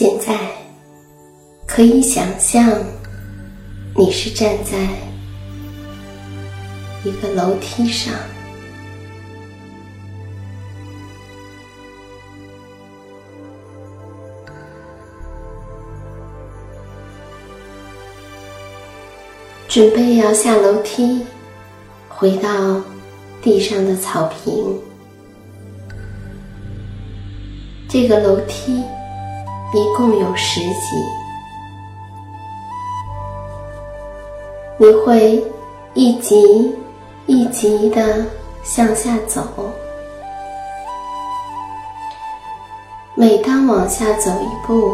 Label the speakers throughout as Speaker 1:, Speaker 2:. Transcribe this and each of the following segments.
Speaker 1: 现在可以想象，你是站在一个楼梯上，准备要下楼梯，回到地上的草坪。这个楼梯。一共有十级，你会一级一级的向下走。每当往下走一步，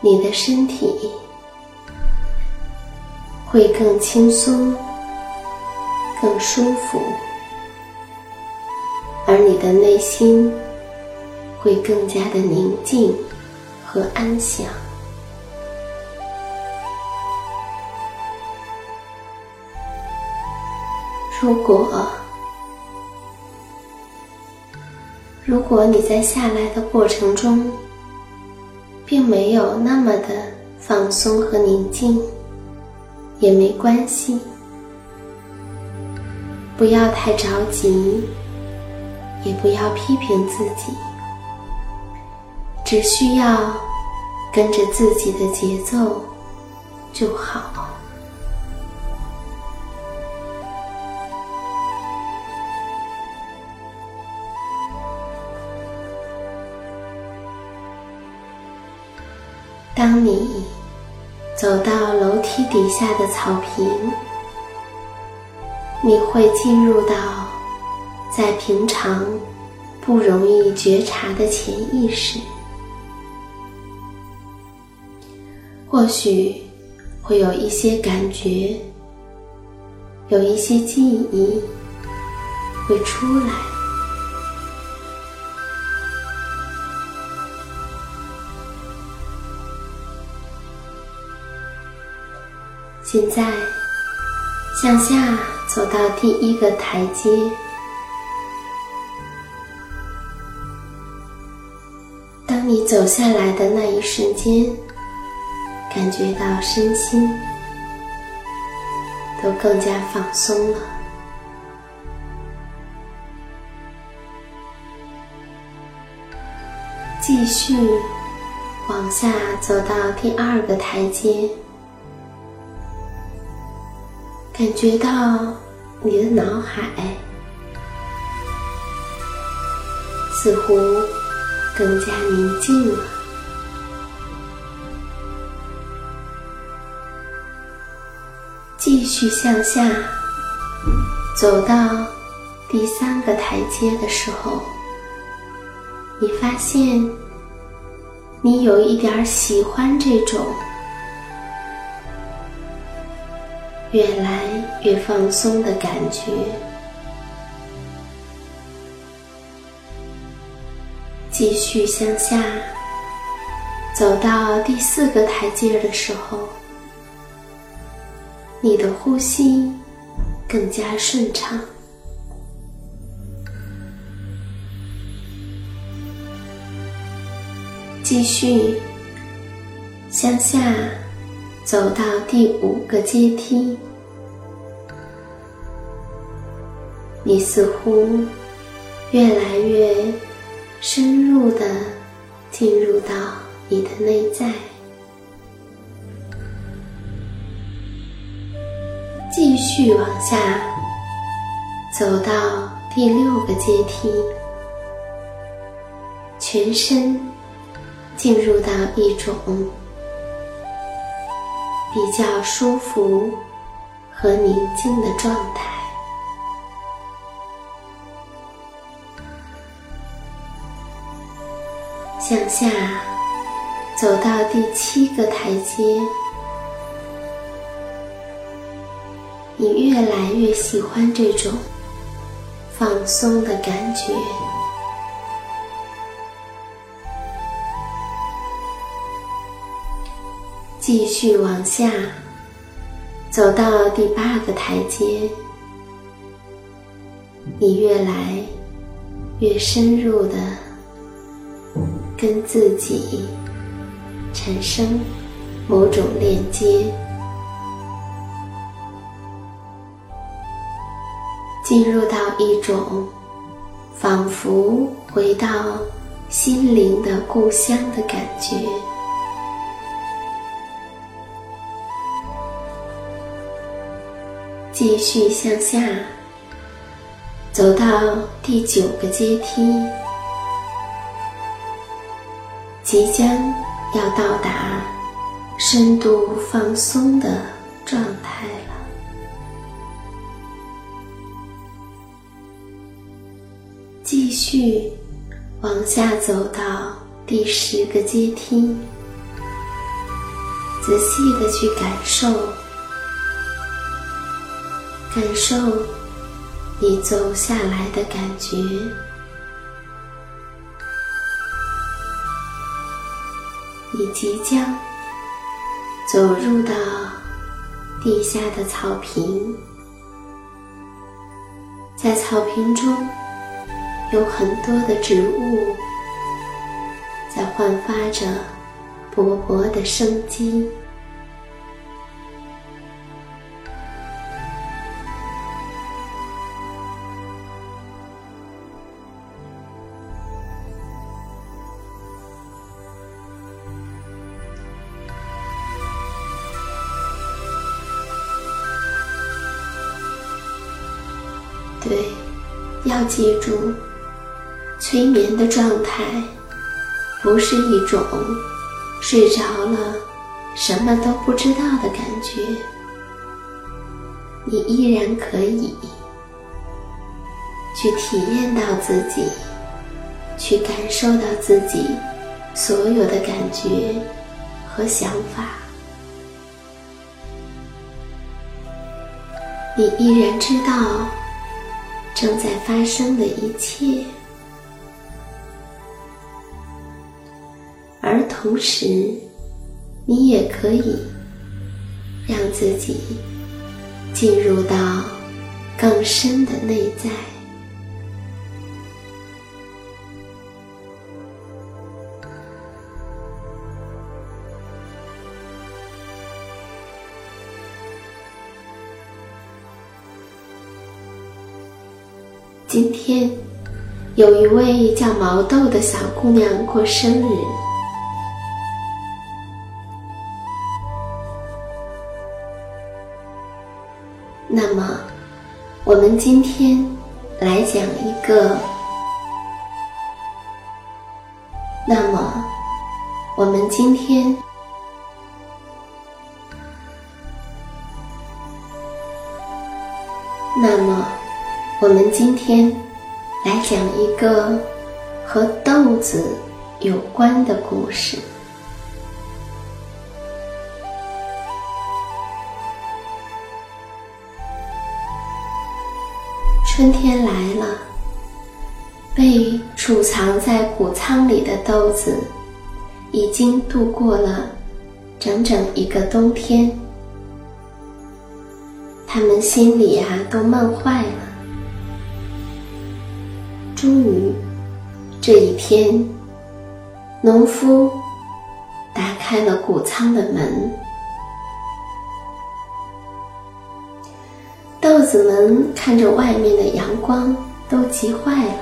Speaker 1: 你的身体会更轻松、更舒服，而你的内心。会更加的宁静和安详。如果如果你在下来的过程中，并没有那么的放松和宁静，也没关系。不要太着急，也不要批评自己，只需要跟着自己的节奏就好。当你走到楼梯底下的草坪，你会进入到在平常不容易觉察的潜意识，或许会有一些感觉，有一些记忆会出来。现在，向下走到第一个台阶。当你走下来的那一瞬间，感觉到身心都更加放松了。继续往下走到第二个台阶。感觉到你的脑海似乎更加宁静了。继续向下走到第三个台阶的时候，你发现你有一点喜欢这种。越来越放松的感觉。继续向下走到第四个台阶的时候，你的呼吸更加顺畅。继续向下。走到第五个阶梯，你似乎越来越深入的进入到你的内在。继续往下走到第六个阶梯，全身进入到一种。比较舒服和宁静的状态。向下走到第七个台阶，你越来越喜欢这种放松的感觉。继续往下走到第八个台阶，你越来越深入的跟自己产生某种链接，进入到一种仿佛回到心灵的故乡的感觉。继续向下，走到第九个阶梯，即将要到达深度放松的状态续往下走到第十个阶梯，仔细的去感受。感受你走下来的感觉，你即将走入到地下的草坪，在草坪中有很多的植物在焕发着勃勃的生机。对要记住催眠的状态不是一种睡着了什么都不知道的感觉，你依然可以去体验到自己，去感受到自己所有的感觉和想法。你依然知道正在发生的一切，同时，你也可以让自己进入到更深的内在。今天有一位叫毛豆的小姑娘过生日，那么我们今天来讲一个，那么我们今天，那么。我们今天来讲一个和豆子有关的故事。春天来了，被储藏在谷仓里的豆子已经度过了整整一个冬天，他们心里啊都闷坏了。终于，这一天，农夫打开了谷仓的门，豆子们看着外面的阳光，都急坏了。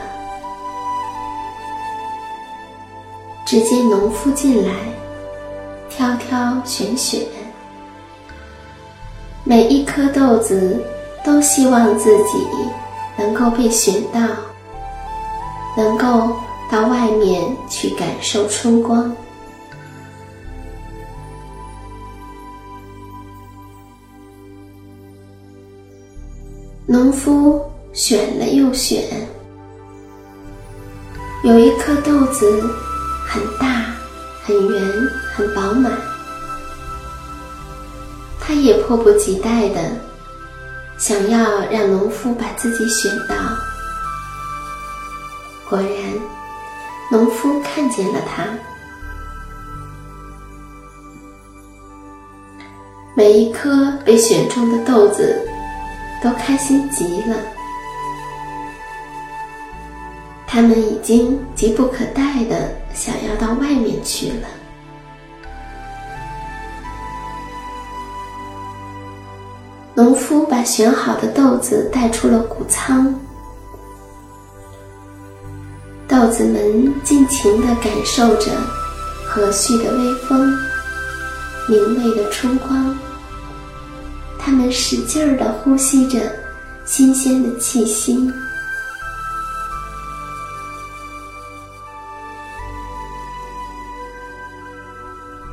Speaker 1: 只见农夫进来，挑挑选选，每一颗豆子都希望自己能够被选到。能够到外面去感受春光。农夫选了又选，有一颗豆子很大、很圆、很饱满，他也迫不及待的想要让农夫把自己选到。果然，农夫看见了他。每一颗被选中的豆子都开心极了，他们已经急不可待的想要到外面去了。农夫把选好的豆子带出了谷仓。豆子们尽情地感受着和煦的微风、明媚的春光，它们使劲儿地呼吸着新鲜的气息。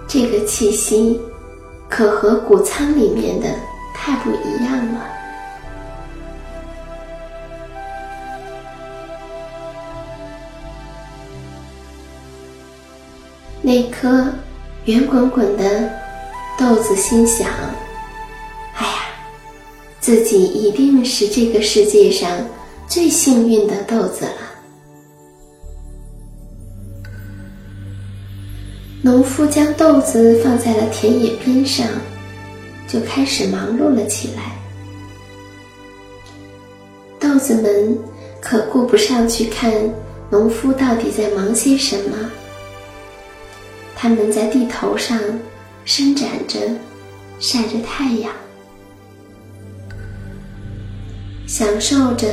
Speaker 1: 这个气息可和谷仓里面的太不一样了。那颗圆滚滚的豆子心想：“，自己一定是这个世界上最幸运的豆子了。”农夫将豆子放在了田野边上，就开始忙碌了起来。豆子们可顾不上去看农夫到底在忙些什么。他们在地头上伸展着，晒着太阳，享受着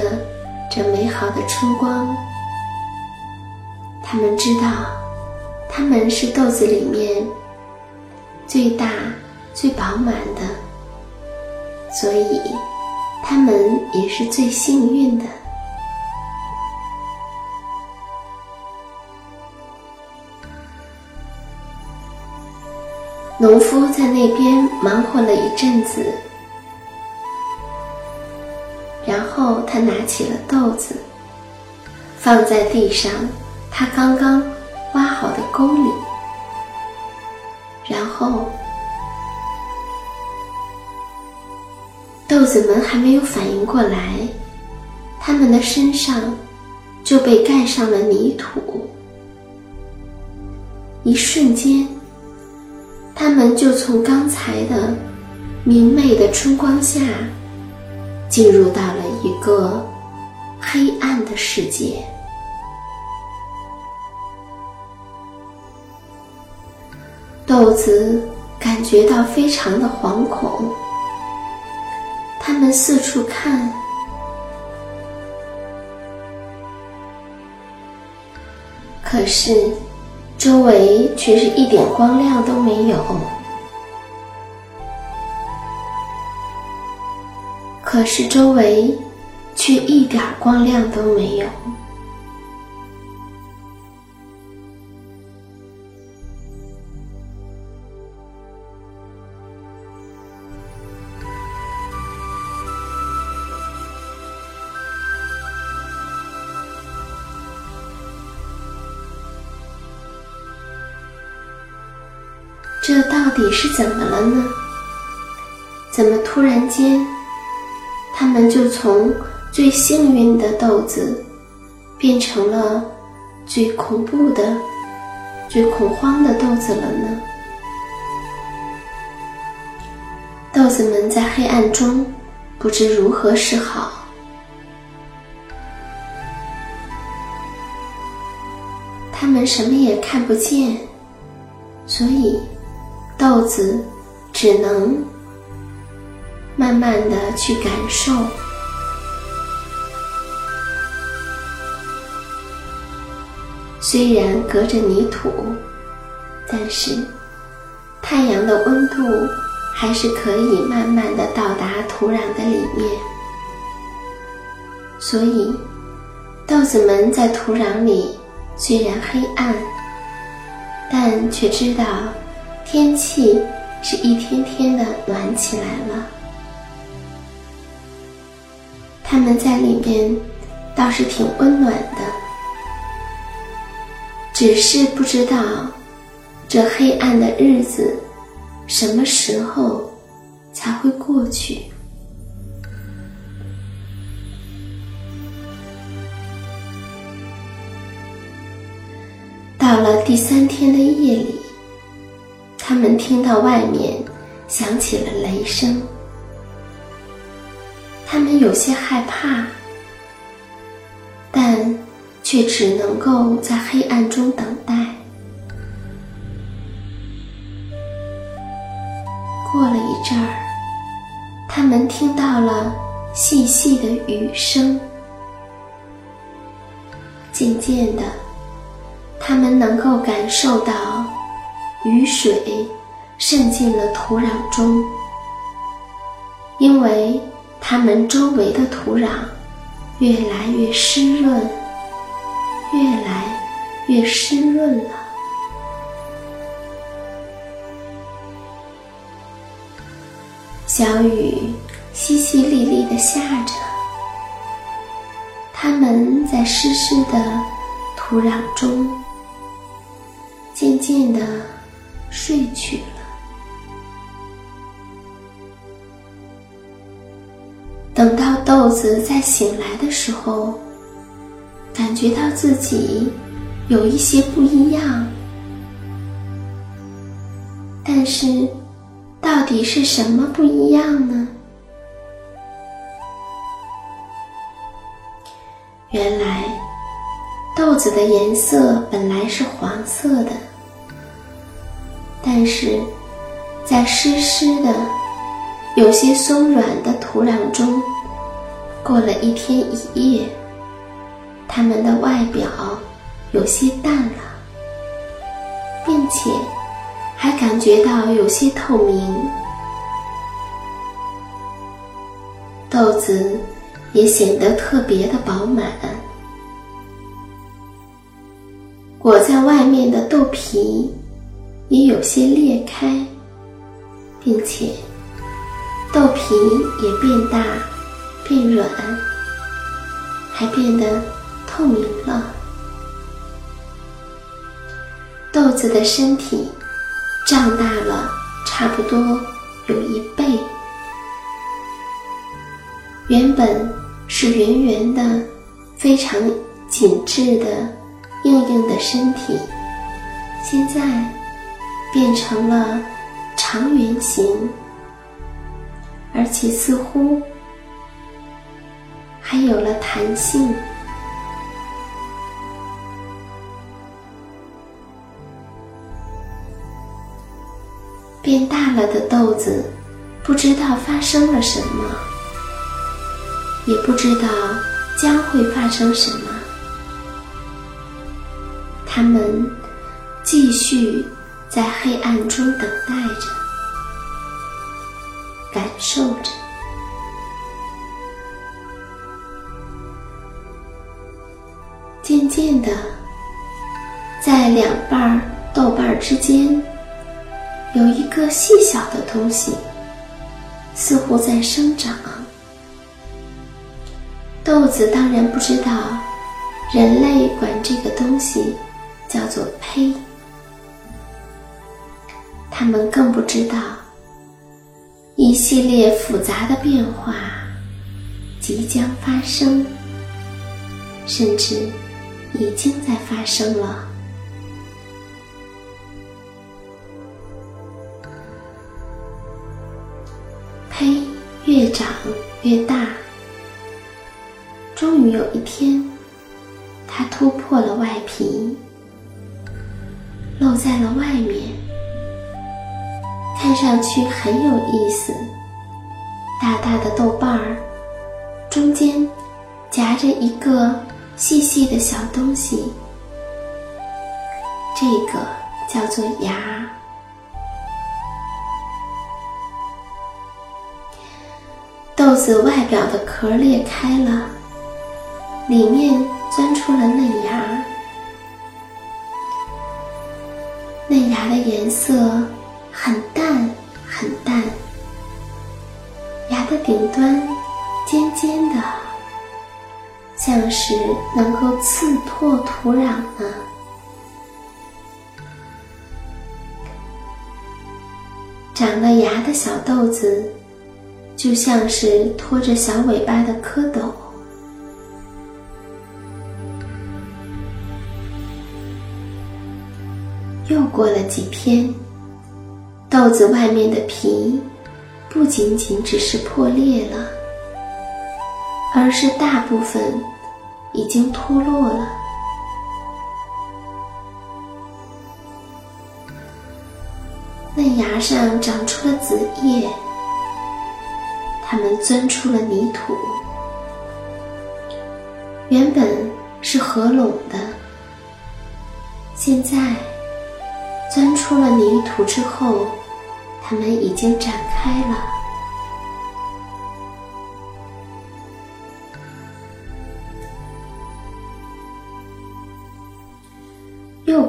Speaker 1: 这美好的春光。他们知道，他们是豆子里面最大、最饱满的，所以，他们也是最幸运的。农夫在那边忙活了一阵子，他拿起了豆子，放在地上，他刚刚挖好的沟里，然后。豆子们还没有反应过来，他们的身上就被盖上了泥土。一瞬间，他们就从刚才的明媚的春光下，进入到了一个黑暗的世界。豆子感觉到非常的惶恐。他们四处看，可是周围却是一点光亮都没有。可是周围却一点光亮都没有。这到底是怎么了呢？怎么突然间，他们就从最幸运的豆子，变成了最恐怖的、最恐慌的豆子了呢？豆子们在黑暗中不知如何是好，他们什么也看不见，所以。豆子只能慢慢的去感受，虽然隔着泥土，但是太阳的温度还是可以慢慢的到达土壤的里面，所以豆子们在土壤里虽然黑暗，但却知道。天气是一天天的暖起来了，他们在里面倒是挺温暖的，只是不知道这黑暗的日子什么时候才会过去。到了第三天的夜里。他们听到外面响起了雷声，他们有些害怕，但却只能够在黑暗中等待。过了一阵儿，他们听到了细细的雨声，渐渐的，他们能够感受到。雨水渗进了土壤中，因为它们周围的土壤越来越湿润，越来越湿润了。小雨淅淅沥沥的下着，它们在湿湿的土壤中渐渐的。睡去了。等到豆子再醒来的时候，感觉到自己有一些不一样，但是到底是什么不一样呢？原来豆子的颜色本来是黄色的。但是，在湿湿的、有些松软的土壤中，过了一天一夜，它们的外表有些淡了，并且还感觉到有些透明。豆子也显得特别的饱满。裹在外面的豆皮也有些裂开，并且豆皮也变大、变软，还变得透明了。豆子的身体胀大了，差不多有一倍。原本是圆圆的、非常紧致的。硬硬的身体，现在变成了长圆形，而且似乎还有了弹性。变大了的豆子，不知道发生了什么，也不知道将会发生什么。他们继续在黑暗中等待着，感受着。渐渐的，在两瓣豆瓣之间，有一个细小的东西，似乎在生长。豆子当然不知道，人类管这个东西。叫做胚，他们更不知道，一系列复杂的变化即将发生，甚至已经在发生了。胚越长越大，终于有一天，它突破了外皮。露在了外面，看上去很有意思。大大的豆瓣儿，中间夹着一个细细的小东西，这个叫做芽。豆子外表的壳裂开了，里面钻出了嫩芽。嫩芽的颜色很淡很淡，芽的顶端尖尖的，像是能够刺破土壤呢。长了芽的小豆子，就像是拖着小尾巴的蝌蚪。又过了几天，豆子外面的皮不仅仅只是破裂了，而是大部分已经脱落了。嫩芽上长出了子叶，它们钻出了泥土，原本是合拢的，现在。钻出了泥土之后，它们已经展开了。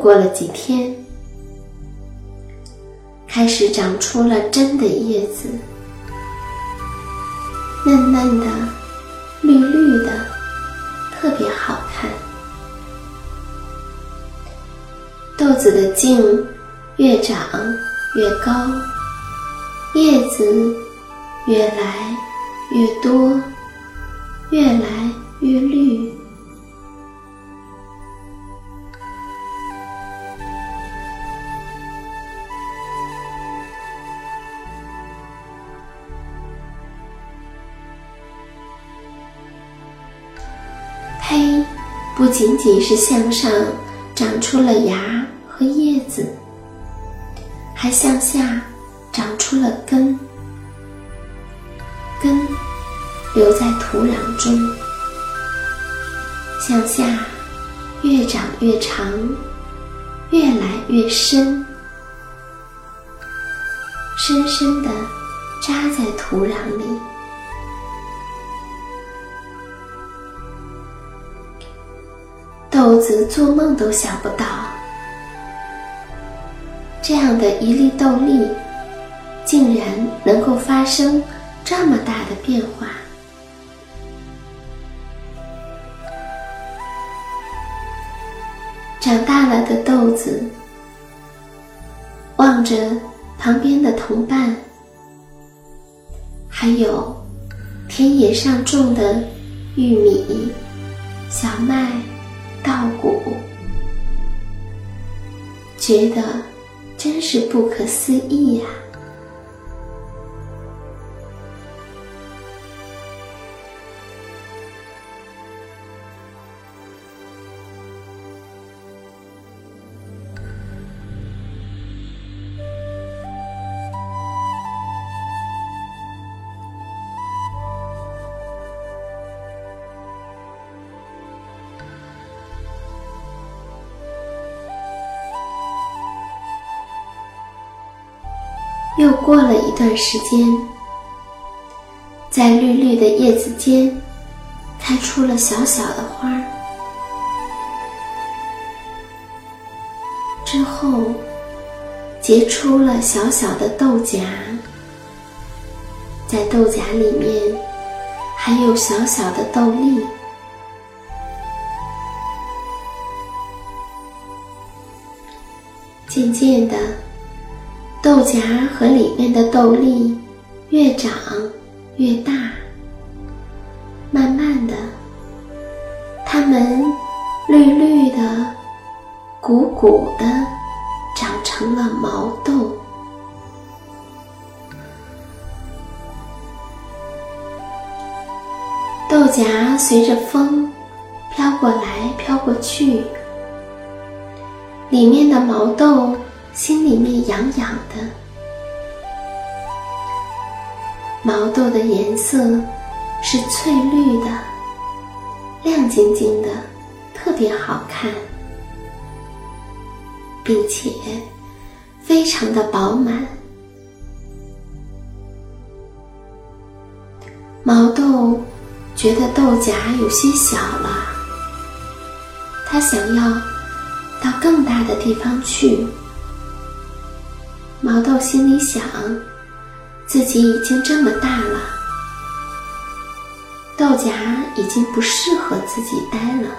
Speaker 1: 过了几天，开始长出了真的叶子，嫩嫩的，绿绿的，特别好看。豆子的茎。越长越高，叶子越来越多，越来越绿。仅仅是向上长出了芽和叶子。还向下长出了根，根留在土壤中，向下越长越长，越来越深，深深的扎在土壤里，豆子做梦都想不到，这样的一粒豆粒，竟然能够发生这么大的变化。长大了的豆子，望着旁边的同伴，还有田野上种的玉米、小麦、稻谷，觉得真是不可思议呀。过了一段时间，在绿绿的叶子间，开出了小小的花儿。之后，结出了小小的豆荚，在豆荚里面还有小小的豆粒。渐渐的。豆荚和里面的豆粒越长越大，慢慢的，它们绿绿的、鼓鼓的，长成了毛豆。豆荚随着风飘过来飘过去，里面的毛豆。心里面痒痒的，毛豆的颜色是翠绿的，亮晶晶的，特别好看，并且非常的饱满。毛豆觉得豆荚有些小了，它想要到更大的地方去。毛豆心里想，自己已经这么大了，豆荚已经不适合自己待了，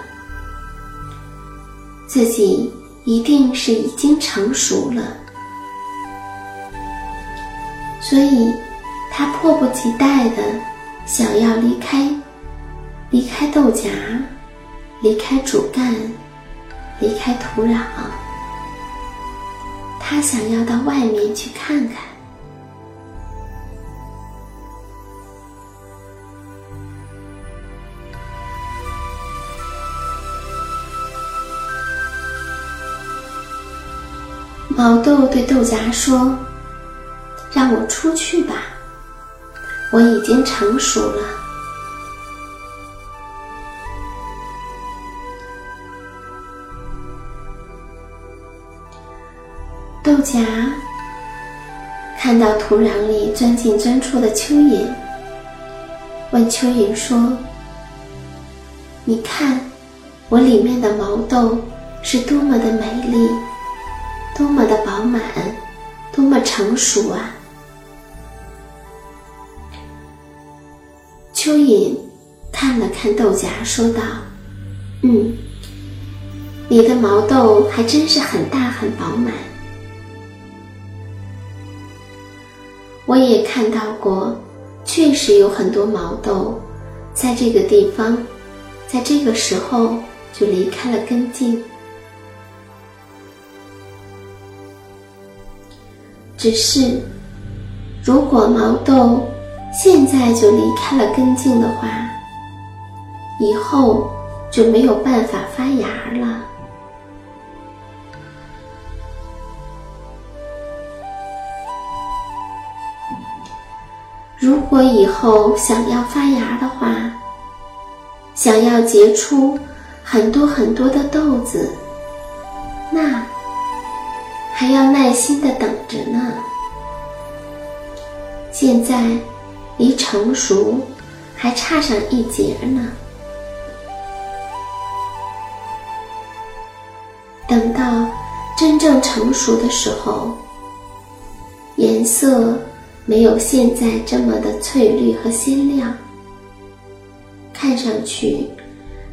Speaker 1: 自己一定是已经成熟了，所以，他迫不及待的想要离开，离开豆荚，离开主干，离开土壤。他想要到外面去看看。毛豆对豆荚说：“让我出去吧，我已经成熟了。”霞看到土壤里钻进钻出的蚯蚓，问蚯蚓说：“你看，我里面的毛豆是多么的美丽，多么的饱满，多么成熟啊！”蚯蚓看了看豆荚，说道：“嗯，你的毛豆还真是很大很饱满。”我也看到过，确实有很多毛豆，在这个地方，在这个时候就离开了根茎。只是，如果毛豆现在就离开了根茎的话，以后就没有办法发芽了。如果以后想要发芽的话，想要结出很多很多的豆子，那还要耐心的等着呢。现在离成熟还差上一截呢。等到真正成熟的时候，颜色没有现在这么的翠绿和鲜亮，看上去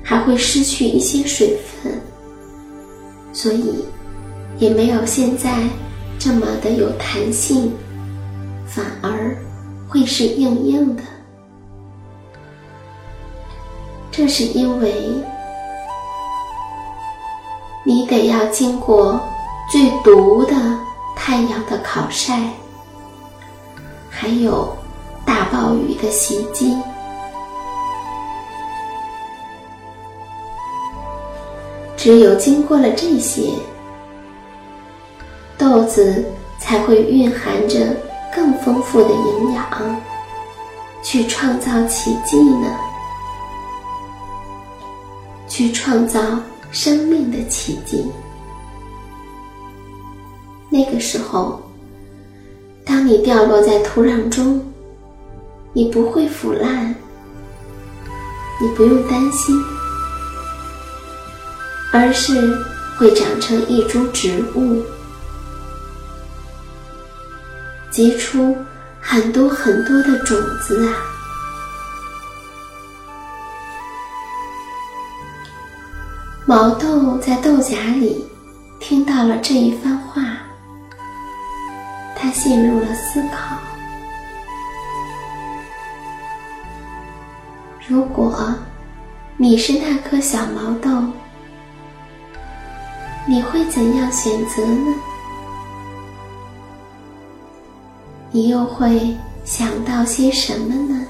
Speaker 1: 还会失去一些水分，所以也没有现在这么的有弹性，反而会是硬硬的。这是因为。你得要经过最毒的太阳的烤晒，还有大暴雨的袭击，只有经过了这些，豆子才会蕴含着更丰富的营养，去创造奇迹呢，去创造。生命的奇迹。那个时候，当你掉落在土壤中，你不会腐烂，你不用担心，而是会长成一株植物，结出很多很多的种子啊！毛豆在豆荚里听到了这一番话，陷入了思考：如果你是那颗小毛豆，你会怎样选择呢？你又会想到些什么呢？